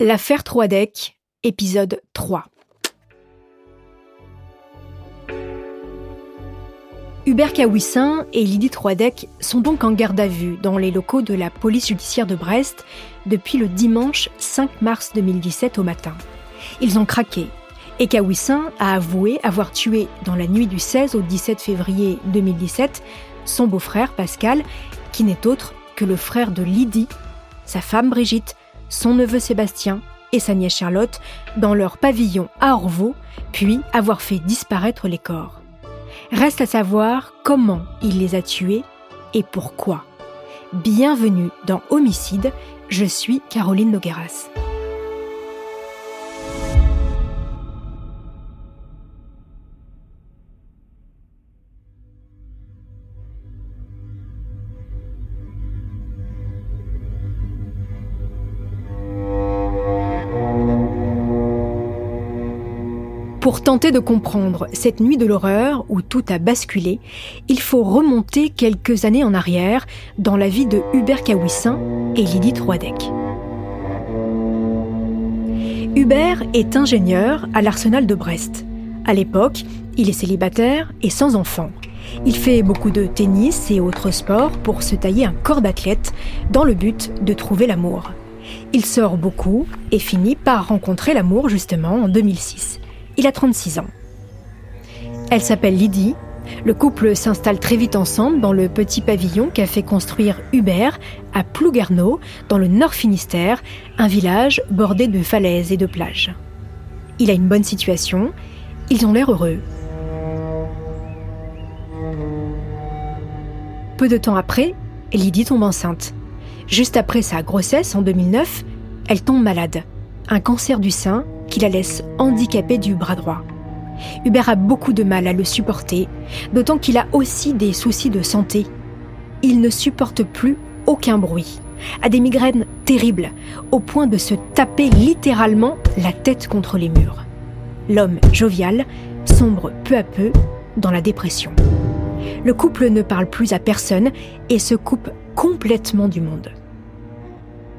L'affaire Troidec, épisode 3. Hubert Kawissin et Lydie Troidec sont donc en garde à vue dans les locaux de la police judiciaire de Brest depuis le dimanche 5 mars 2017 au matin. Ils ont craqué et Kawissin a avoué avoir tué dans la nuit du 16 au 17 février 2017 son beau-frère Pascal, qui n'est autre que le frère de Lydie, sa femme Brigitte, son neveu Sébastien et sa nièce Charlotte dans leur pavillon à Orvaux, puis avoir fait disparaître les corps. Reste à savoir comment il les a tués et pourquoi. Bienvenue dans Homicide, je suis Caroline Nogueras. Pour tenter de comprendre cette nuit de l'horreur où tout a basculé, il faut remonter quelques années en arrière dans la vie de Hubert Kawissin et Lydie Troidec. Hubert est ingénieur à l'arsenal de Brest. À l'époque, il est célibataire et sans enfant. Il fait beaucoup de tennis et autres sports pour se tailler un corps d'athlète dans le but de trouver l'amour. Il sort beaucoup et finit par rencontrer l'amour justement en 2006. Il a 36 ans. Elle s'appelle Lydie. Le couple s'installe très vite ensemble dans le petit pavillon qu'a fait construire Hubert à Plougarneau, dans le Nord Finistère, un village bordé de falaises et de plages. Il a une bonne situation, ils ont l'air heureux. Peu de temps après, Lydie tombe enceinte. Juste après sa grossesse, en 2009, elle tombe malade. Un cancer du sein qui la laisse handicapée du bras droit. Hubert a beaucoup de mal à le supporter, d'autant qu'il a aussi des soucis de santé. Il ne supporte plus aucun bruit, a des migraines terribles, au point de se taper littéralement la tête contre les murs. L'homme jovial sombre peu à peu dans la dépression. Le couple ne parle plus à personne et se coupe complètement du monde.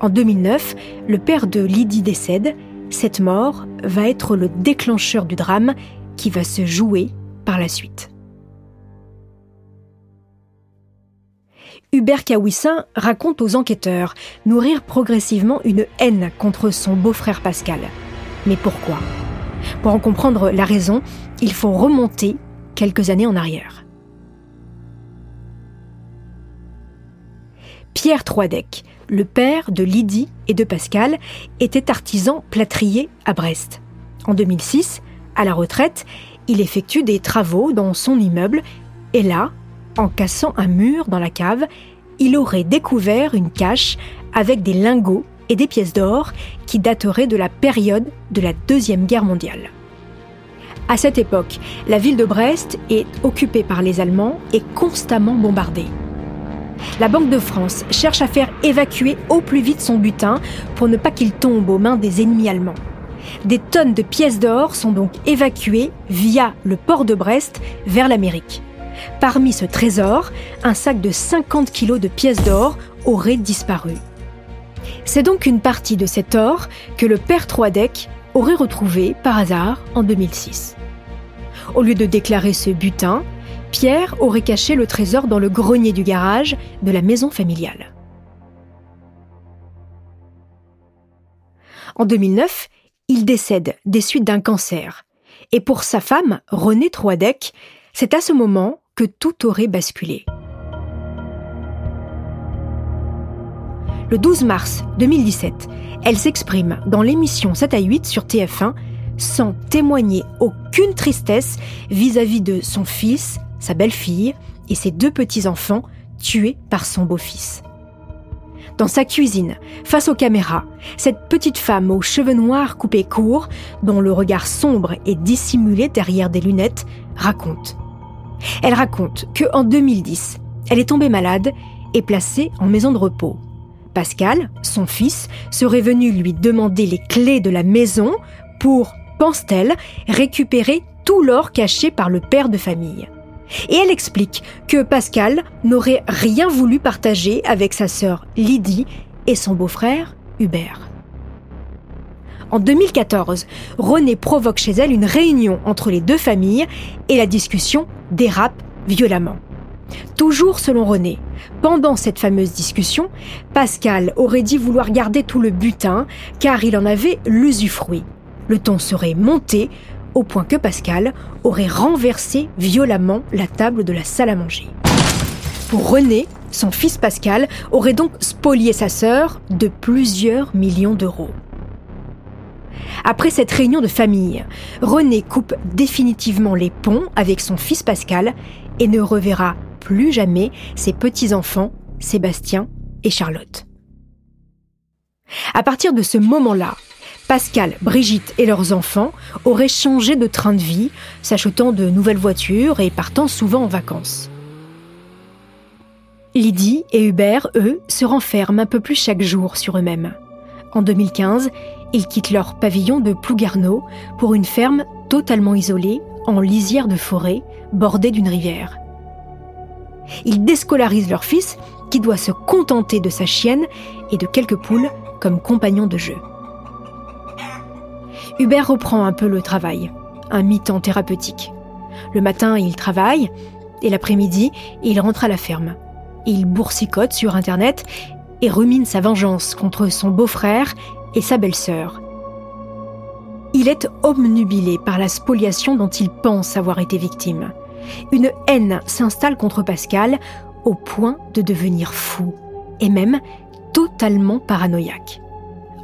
En 2009, le père de Lydie décède cette mort va être le déclencheur du drame qui va se jouer par la suite. Hubert Kawissin raconte aux enquêteurs nourrir progressivement une haine contre son beau-frère Pascal. Mais pourquoi? Pour en comprendre la raison, il faut remonter quelques années en arrière. Pierre Troidec, le père de Lydie et de Pascal, était artisan plâtrier à Brest. En 2006, à la retraite, il effectue des travaux dans son immeuble et là, en cassant un mur dans la cave, il aurait découvert une cache avec des lingots et des pièces d'or qui dateraient de la période de la Deuxième Guerre mondiale. À cette époque, la ville de Brest est occupée par les Allemands et constamment bombardée. La Banque de France cherche à faire évacuer au plus vite son butin pour ne pas qu'il tombe aux mains des ennemis allemands. Des tonnes de pièces d'or sont donc évacuées via le port de Brest vers l'Amérique. Parmi ce trésor, un sac de 50 kilos de pièces d'or aurait disparu. C'est donc une partie de cet or que le père Troidec aurait retrouvé par hasard en 2006. Au lieu de déclarer ce butin, Pierre aurait caché le trésor dans le grenier du garage de la maison familiale. En 2009, il décède des suites d'un cancer. Et pour sa femme, Renée Troidec, c'est à ce moment que tout aurait basculé. Le 12 mars 2017, elle s'exprime dans l'émission 7 à 8 sur TF1 sans témoigner aucune tristesse vis-à-vis -vis de son fils, sa belle-fille et ses deux petits-enfants tués par son beau-fils. Dans sa cuisine, face aux caméras, cette petite femme aux cheveux noirs coupés courts, dont le regard sombre est dissimulé derrière des lunettes, raconte. Elle raconte que en 2010, elle est tombée malade et placée en maison de repos. Pascal, son fils, serait venu lui demander les clés de la maison pour, pense-t-elle, récupérer tout l'or caché par le père de famille. Et elle explique que Pascal n'aurait rien voulu partager avec sa sœur Lydie et son beau-frère Hubert. En 2014, Renée provoque chez elle une réunion entre les deux familles et la discussion dérape violemment. Toujours selon René, pendant cette fameuse discussion, Pascal aurait dit vouloir garder tout le butin car il en avait l'usufruit. Le ton serait monté au point que Pascal aurait renversé violemment la table de la salle à manger. Pour René, son fils Pascal aurait donc spolié sa sœur de plusieurs millions d'euros. Après cette réunion de famille, René coupe définitivement les ponts avec son fils Pascal et ne reverra plus jamais ses petits-enfants, Sébastien et Charlotte. À partir de ce moment-là, Pascal, Brigitte et leurs enfants auraient changé de train de vie, s'achetant de nouvelles voitures et partant souvent en vacances. Lydie et Hubert, eux, se renferment un peu plus chaque jour sur eux-mêmes. En 2015, ils quittent leur pavillon de Plougarneau pour une ferme totalement isolée, en lisière de forêt, bordée d'une rivière. Ils déscolarisent leur fils, qui doit se contenter de sa chienne et de quelques poules comme compagnons de jeu. Hubert reprend un peu le travail, un mi-temps thérapeutique. Le matin, il travaille, et l'après-midi, il rentre à la ferme. Il boursicote sur Internet et rumine sa vengeance contre son beau-frère et sa belle-sœur. Il est omnubilé par la spoliation dont il pense avoir été victime. Une haine s'installe contre Pascal au point de devenir fou et même totalement paranoïaque.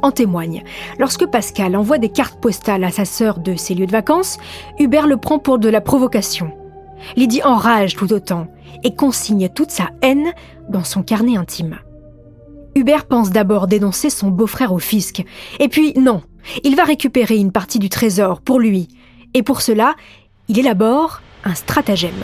En témoigne, lorsque Pascal envoie des cartes postales à sa sœur de ses lieux de vacances, Hubert le prend pour de la provocation. Lydie enrage tout autant et consigne toute sa haine dans son carnet intime. Hubert pense d'abord dénoncer son beau-frère au fisc. Et puis, non, il va récupérer une partie du trésor pour lui. Et pour cela, il élabore un stratagème.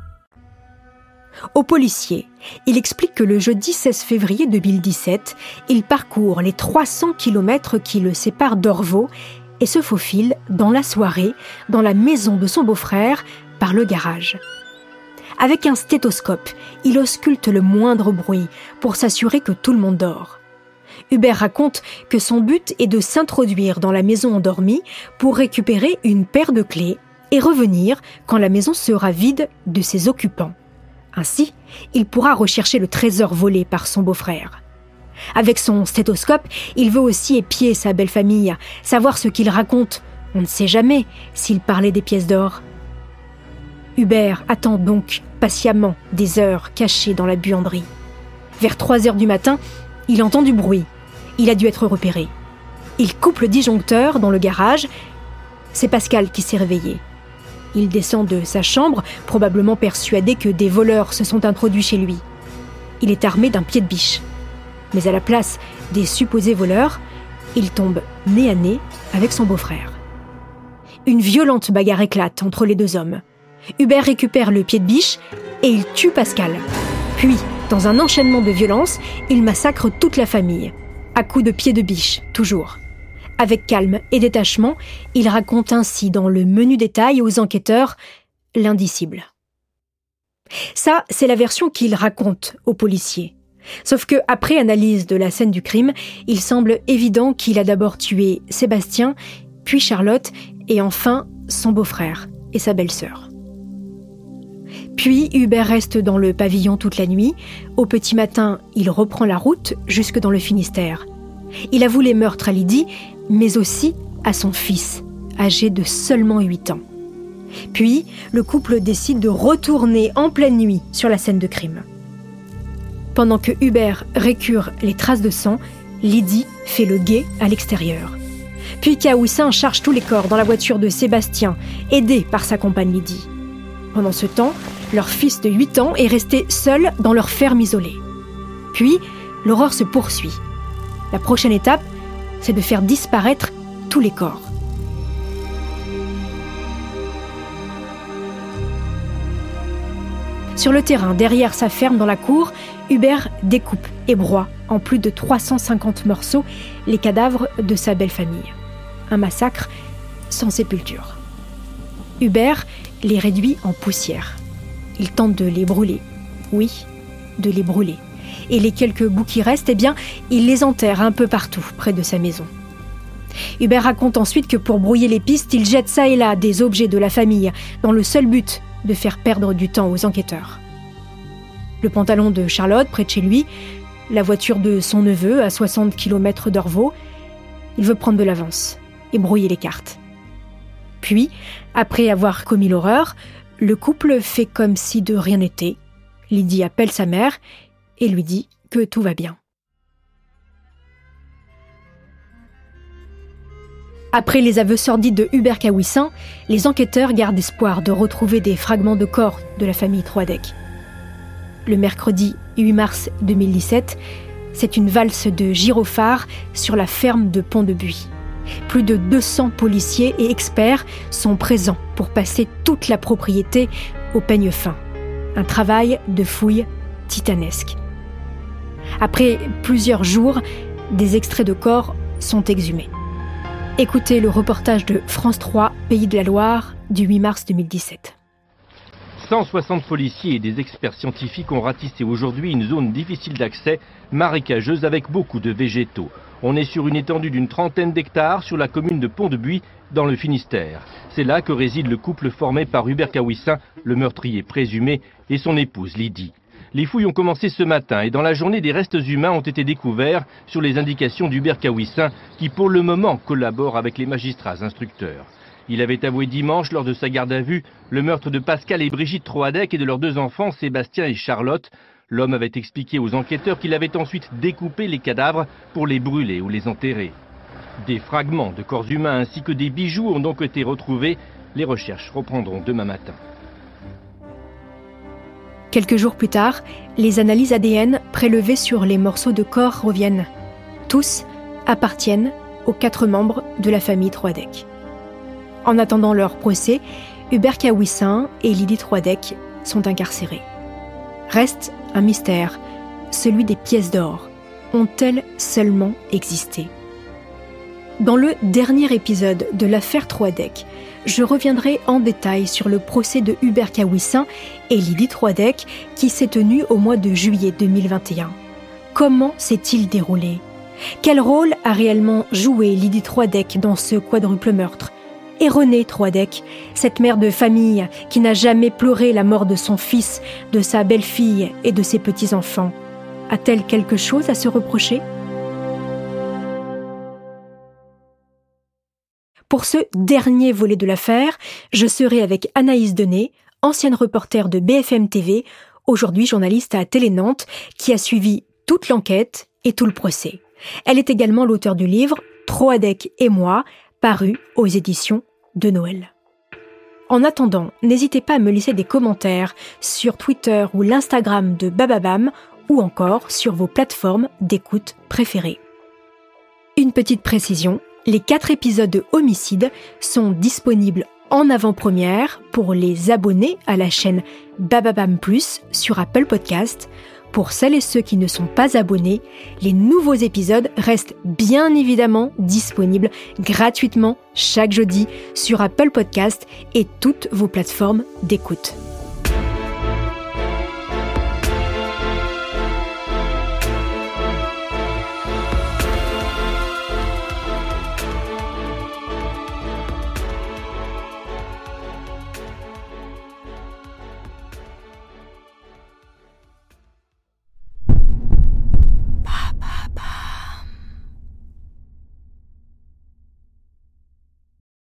Au policier, il explique que le jeudi 16 février 2017, il parcourt les 300 km qui le séparent d'Orvaux et se faufile dans la soirée dans la maison de son beau-frère par le garage. Avec un stéthoscope, il ausculte le moindre bruit pour s'assurer que tout le monde dort. Hubert raconte que son but est de s'introduire dans la maison endormie pour récupérer une paire de clés et revenir quand la maison sera vide de ses occupants. Ainsi, il pourra rechercher le trésor volé par son beau-frère. Avec son stéthoscope, il veut aussi épier sa belle famille, savoir ce qu'il raconte. On ne sait jamais s'il parlait des pièces d'or. Hubert attend donc patiemment des heures cachées dans la buanderie. Vers 3 heures du matin, il entend du bruit. Il a dû être repéré. Il coupe le disjoncteur dans le garage. C'est Pascal qui s'est réveillé. Il descend de sa chambre, probablement persuadé que des voleurs se sont introduits chez lui. Il est armé d'un pied de biche. Mais à la place des supposés voleurs, il tombe nez à nez avec son beau-frère. Une violente bagarre éclate entre les deux hommes. Hubert récupère le pied de biche et il tue Pascal. Puis, dans un enchaînement de violences, il massacre toute la famille. À coups de pied de biche, toujours. Avec calme et détachement, il raconte ainsi dans le menu détail aux enquêteurs l'indicible. Ça, c'est la version qu'il raconte aux policiers. Sauf que, après analyse de la scène du crime, il semble évident qu'il a d'abord tué Sébastien, puis Charlotte, et enfin son beau-frère et sa belle-sœur. Puis Hubert reste dans le pavillon toute la nuit. Au petit matin, il reprend la route jusque dans le Finistère. Il avoue les meurtres à Lydie, mais aussi à son fils, âgé de seulement 8 ans. Puis, le couple décide de retourner en pleine nuit sur la scène de crime. Pendant que Hubert récure les traces de sang, Lydie fait le guet à l'extérieur. Puis Caoussin charge tous les corps dans la voiture de Sébastien, aidé par sa compagne Lydie. Pendant ce temps, leur fils de 8 ans est resté seul dans leur ferme isolée. Puis, l'horreur se poursuit. La prochaine étape, c'est de faire disparaître tous les corps. Sur le terrain, derrière sa ferme dans la cour, Hubert découpe et broie en plus de 350 morceaux les cadavres de sa belle famille. Un massacre sans sépulture. Hubert les réduit en poussière. Il tente de les brûler. Oui, de les brûler. Et les quelques bouts qui restent, eh bien, il les enterre un peu partout près de sa maison. Hubert raconte ensuite que pour brouiller les pistes, il jette ça et là des objets de la famille, dans le seul but de faire perdre du temps aux enquêteurs. Le pantalon de Charlotte près de chez lui, la voiture de son neveu à 60 km d'Orvaux. Il veut prendre de l'avance et brouiller les cartes. Puis, après avoir commis l'horreur, le couple fait comme si de rien n'était. Lydie appelle sa mère et lui dit que tout va bien. Après les aveux sordides de Hubert Kawissin, les enquêteurs gardent espoir de retrouver des fragments de corps de la famille Troidec. Le mercredi 8 mars 2017, c'est une valse de gyrophares sur la ferme de Pont-de-Buis. Plus de 200 policiers et experts sont présents pour passer toute la propriété au peigne fin. Un travail de fouille titanesque. Après plusieurs jours, des extraits de corps sont exhumés. Écoutez le reportage de France 3, Pays de la Loire, du 8 mars 2017. 160 policiers et des experts scientifiques ont ratissé aujourd'hui une zone difficile d'accès, marécageuse avec beaucoup de végétaux. On est sur une étendue d'une trentaine d'hectares sur la commune de Pont-de-Buis, dans le Finistère. C'est là que réside le couple formé par Hubert Kawissin, le meurtrier présumé, et son épouse Lydie. Les fouilles ont commencé ce matin et dans la journée, des restes humains ont été découverts sur les indications d'Hubert Kawissin qui pour le moment collabore avec les magistrats instructeurs. Il avait avoué dimanche lors de sa garde à vue le meurtre de Pascal et Brigitte Troadec et de leurs deux enfants Sébastien et Charlotte. L'homme avait expliqué aux enquêteurs qu'il avait ensuite découpé les cadavres pour les brûler ou les enterrer. Des fragments de corps humains ainsi que des bijoux ont donc été retrouvés. Les recherches reprendront demain matin. Quelques jours plus tard, les analyses ADN prélevées sur les morceaux de corps reviennent. Tous appartiennent aux quatre membres de la famille Troidec. En attendant leur procès, Hubert Kawissin et Lydie Troidec sont incarcérés. Reste un mystère, celui des pièces d'or. Ont-elles seulement existé? Dans le dernier épisode de l'affaire Troidec, je reviendrai en détail sur le procès de Hubert Kawissin et Lydie Troidec qui s'est tenu au mois de juillet 2021. Comment s'est-il déroulé? Quel rôle a réellement joué Lydie Troidec dans ce quadruple meurtre? Et Renée Troidec, cette mère de famille qui n'a jamais pleuré la mort de son fils, de sa belle-fille et de ses petits-enfants, a-t-elle quelque chose à se reprocher? Pour ce dernier volet de l'affaire, je serai avec Anaïs Denet, ancienne reporter de BFM TV, aujourd'hui journaliste à Télé Nantes, qui a suivi toute l'enquête et tout le procès. Elle est également l'auteur du livre Troadec et moi, paru aux éditions de Noël. En attendant, n'hésitez pas à me laisser des commentaires sur Twitter ou l'Instagram de Bababam ou encore sur vos plateformes d'écoute préférées. Une petite précision, les quatre épisodes de Homicide sont disponibles en avant-première pour les abonnés à la chaîne Bababam Plus sur Apple Podcast. Pour celles et ceux qui ne sont pas abonnés, les nouveaux épisodes restent bien évidemment disponibles gratuitement chaque jeudi sur Apple Podcast et toutes vos plateformes d'écoute.